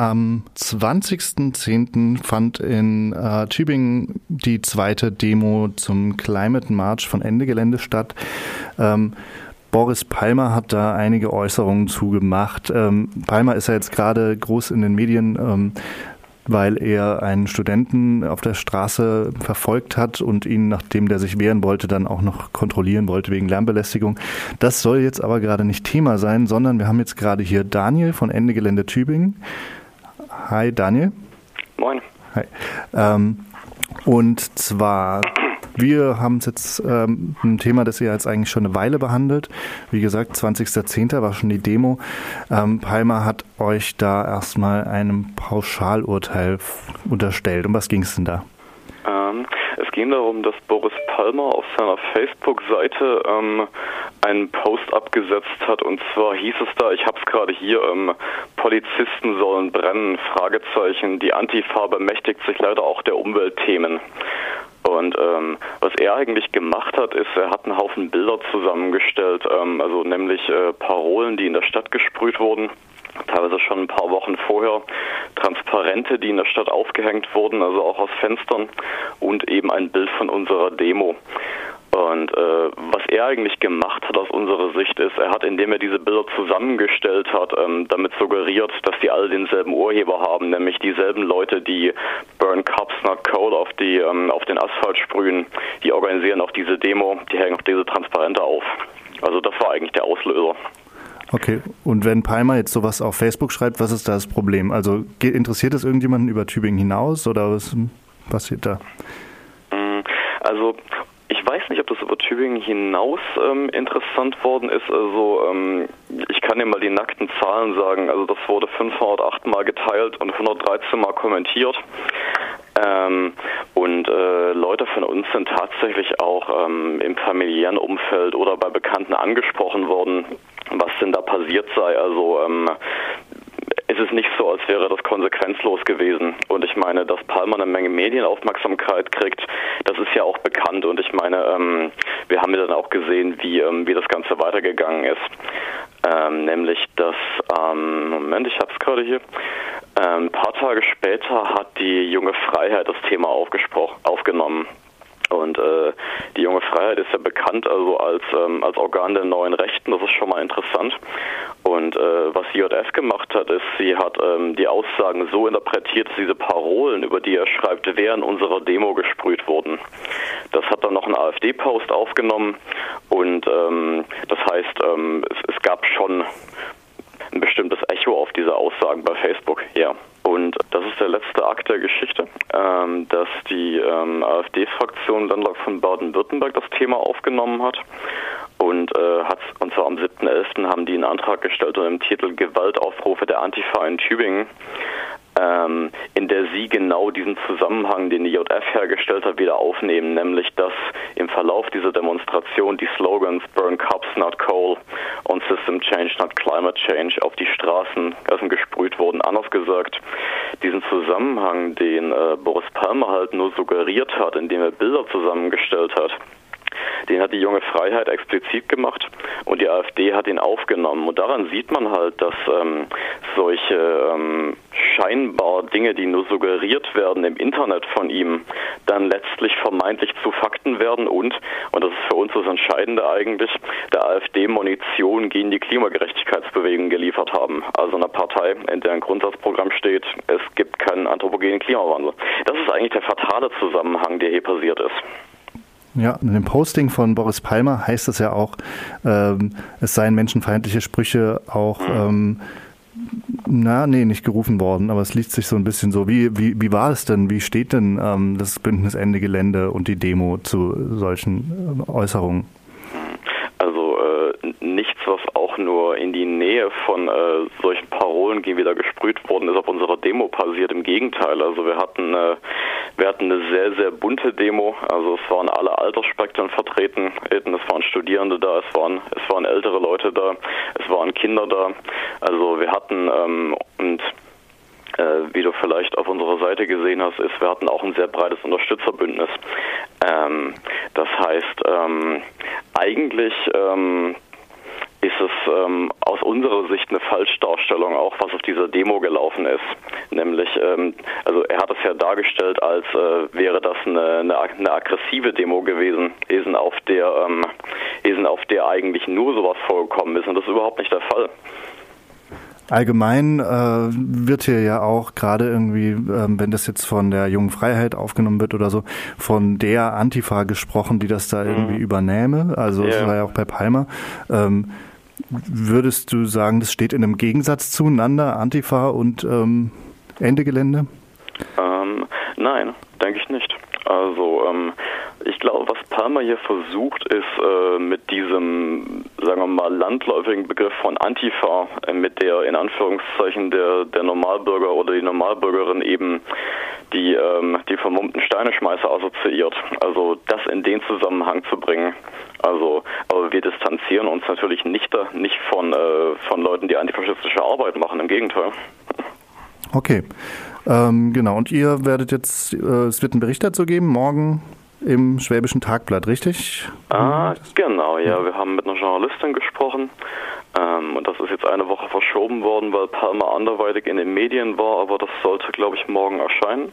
Am 20.10. fand in äh, Tübingen die zweite Demo zum Climate March von Ende Gelände statt. Ähm, Boris Palmer hat da einige Äußerungen zugemacht. Ähm, Palmer ist ja jetzt gerade groß in den Medien, ähm, weil er einen Studenten auf der Straße verfolgt hat und ihn, nachdem der sich wehren wollte, dann auch noch kontrollieren wollte wegen Lärmbelästigung. Das soll jetzt aber gerade nicht Thema sein, sondern wir haben jetzt gerade hier Daniel von Ende Gelände Tübingen. Hi Daniel. Moin. Hi. Ähm, und zwar, wir haben es jetzt ähm, ein Thema, das ihr jetzt eigentlich schon eine Weile behandelt. Wie gesagt, 20.10. war schon die Demo. Ähm, Palmer hat euch da erstmal einem Pauschalurteil unterstellt. Um was ging es denn da? Ähm, es ging darum, dass Boris Palmer auf seiner Facebook-Seite ähm, einen Post abgesetzt hat. Und zwar hieß es da, ich habe es gerade hier, ähm, Polizisten sollen brennen, Fragezeichen, die Antifa bemächtigt sich leider auch der Umweltthemen. Und ähm, was er eigentlich gemacht hat, ist, er hat einen Haufen Bilder zusammengestellt, ähm, also nämlich äh, Parolen, die in der Stadt gesprüht wurden. Teilweise schon ein paar Wochen vorher. Transparente, die in der Stadt aufgehängt wurden, also auch aus Fenstern. Und eben ein Bild von unserer Demo. Und äh, was er eigentlich gemacht hat aus unserer Sicht ist, er hat, indem er diese Bilder zusammengestellt hat, ähm, damit suggeriert, dass die alle denselben Urheber haben, nämlich dieselben Leute, die Burn Cups Not Cold auf, die, ähm, auf den Asphalt sprühen, die organisieren auch diese Demo, die hängen auch diese Transparente auf. Also das war eigentlich der Auslöser. Okay, und wenn Palmer jetzt sowas auf Facebook schreibt, was ist da das Problem? Also interessiert es irgendjemanden über Tübingen hinaus oder was passiert da? Mm, also ich weiß nicht, ob das über Tübingen hinaus ähm, interessant worden ist. Also ähm, ich kann dir mal die nackten Zahlen sagen. Also das wurde 508 Mal geteilt und 113 Mal kommentiert. Ähm, und äh, Leute von uns sind tatsächlich auch ähm, im familiären Umfeld oder bei Bekannten angesprochen worden, was denn da passiert sei. Also ähm, es nicht so, als wäre das konsequenzlos gewesen. Und ich meine, dass Palmer eine Menge Medienaufmerksamkeit kriegt, das ist ja auch bekannt. Und ich meine, ähm, wir haben ja dann auch gesehen, wie, ähm, wie das Ganze weitergegangen ist. Ähm, nämlich, dass, ähm, Moment, ich habe es gerade hier, ähm, ein paar Tage später hat die junge Freiheit das Thema aufgenommen. Und äh, die junge Freiheit ist ja bekannt also als, ähm, als Organ der neuen Rechten, das ist schon mal interessant. Und äh, was JF gemacht hat, ist, sie hat ähm, die Aussagen so interpretiert, dass diese Parolen, über die er schreibt, während unserer Demo gesprüht wurden. Das hat dann noch ein AfD-Post aufgenommen und ähm, das heißt, ähm, es, es gab schon ein bestimmtes Echo auf diese Aussagen bei Facebook, ja. Und das ist der letzte Akt der Geschichte, ähm, dass die ähm, AfD-Fraktion Landtag von Baden-Württemberg das Thema aufgenommen hat. Und, äh, hat, und zwar am 7.11. haben die einen Antrag gestellt unter dem Titel Gewaltaufrufe der Antifa in Tübingen ähm, in der sie genau diesen Zusammenhang, den die JF hergestellt hat, wieder aufnehmen, nämlich dass im Verlauf dieser Demonstration die Slogans Burn Cups, not Coal und System Change, not Climate Change auf die Straßen also gesprüht wurden. Anders gesagt, diesen Zusammenhang, den äh, Boris Palmer halt nur suggeriert hat, indem er Bilder zusammengestellt hat, den hat die junge Freiheit explizit gemacht und die AfD hat ihn aufgenommen. Und daran sieht man halt, dass ähm, solche ähm, scheinbar Dinge, die nur suggeriert werden im Internet von ihm, dann letztlich vermeintlich zu Fakten werden und, und das ist für uns das Entscheidende eigentlich, der AfD Munition gegen die Klimagerechtigkeitsbewegung geliefert haben. Also eine Partei, in der ein Grundsatzprogramm steht, es gibt keinen anthropogenen Klimawandel. Das ist eigentlich der fatale Zusammenhang, der hier passiert ist. Ja, in dem Posting von Boris Palmer heißt es ja auch, ähm, es seien menschenfeindliche Sprüche auch, ähm, na, nee, nicht gerufen worden, aber es liest sich so ein bisschen so. Wie, wie, wie war es denn? Wie steht denn ähm, das Bündnis Ende Gelände und die Demo zu solchen äh, Äußerungen? Also äh, nichts, was auch nur in die Nähe von äh, solchen Parolen gehen, wieder gesprüht worden ist, auf unserer Demo passiert. Im Gegenteil, also wir hatten äh, wir hatten eine sehr, sehr bunte Demo. Also es waren alle Altersspektren vertreten. Es waren Studierende da, es waren, es waren ältere Leute da, es waren Kinder da. Also wir hatten ähm, und äh, wie du vielleicht auf unserer Seite gesehen hast, ist, wir hatten auch ein sehr breites Unterstützerbündnis. Ähm, das heißt, ähm, eigentlich ähm, ähm, aus unserer Sicht eine Falschdarstellung, auch was auf dieser Demo gelaufen ist. Nämlich, ähm, also er hat es ja dargestellt, als äh, wäre das eine, eine, eine, aggressive Demo gewesen, gewesen auf der, ähm, auf der eigentlich nur sowas vorgekommen ist. Und das ist überhaupt nicht der Fall. Allgemein äh, wird hier ja auch gerade irgendwie, ähm, wenn das jetzt von der jungen Freiheit aufgenommen wird oder so, von der Antifa gesprochen, die das da mhm. irgendwie übernähme. Also yeah. das war ja auch bei Palmer. Ähm, würdest du sagen, das steht in einem Gegensatz zueinander, Antifa und ähm, Ende Gelände? Ähm, nein, denke ich nicht. Also ähm, ich glaube, was Palmer hier versucht, ist äh, mit diesem, sagen wir mal, landläufigen Begriff von Antifa, äh, mit der in Anführungszeichen der, der Normalbürger oder die Normalbürgerin eben die, ähm, die vermummten Steineschmeißer assoziiert. Also das in den Zusammenhang zu bringen. Also, aber wir distanzieren uns natürlich nicht, nicht von, äh, von Leuten, die antifaschistische Arbeit machen, im Gegenteil. Okay. Ähm, genau, und ihr werdet jetzt, äh, es wird einen Bericht dazu geben, morgen im Schwäbischen Tagblatt, richtig? Ah, genau, ja. Wir haben mit einer Journalistin gesprochen ähm, und das ist jetzt eine Woche verschoben worden, weil Palmer anderweitig in den Medien war, aber das sollte, glaube ich, morgen erscheinen.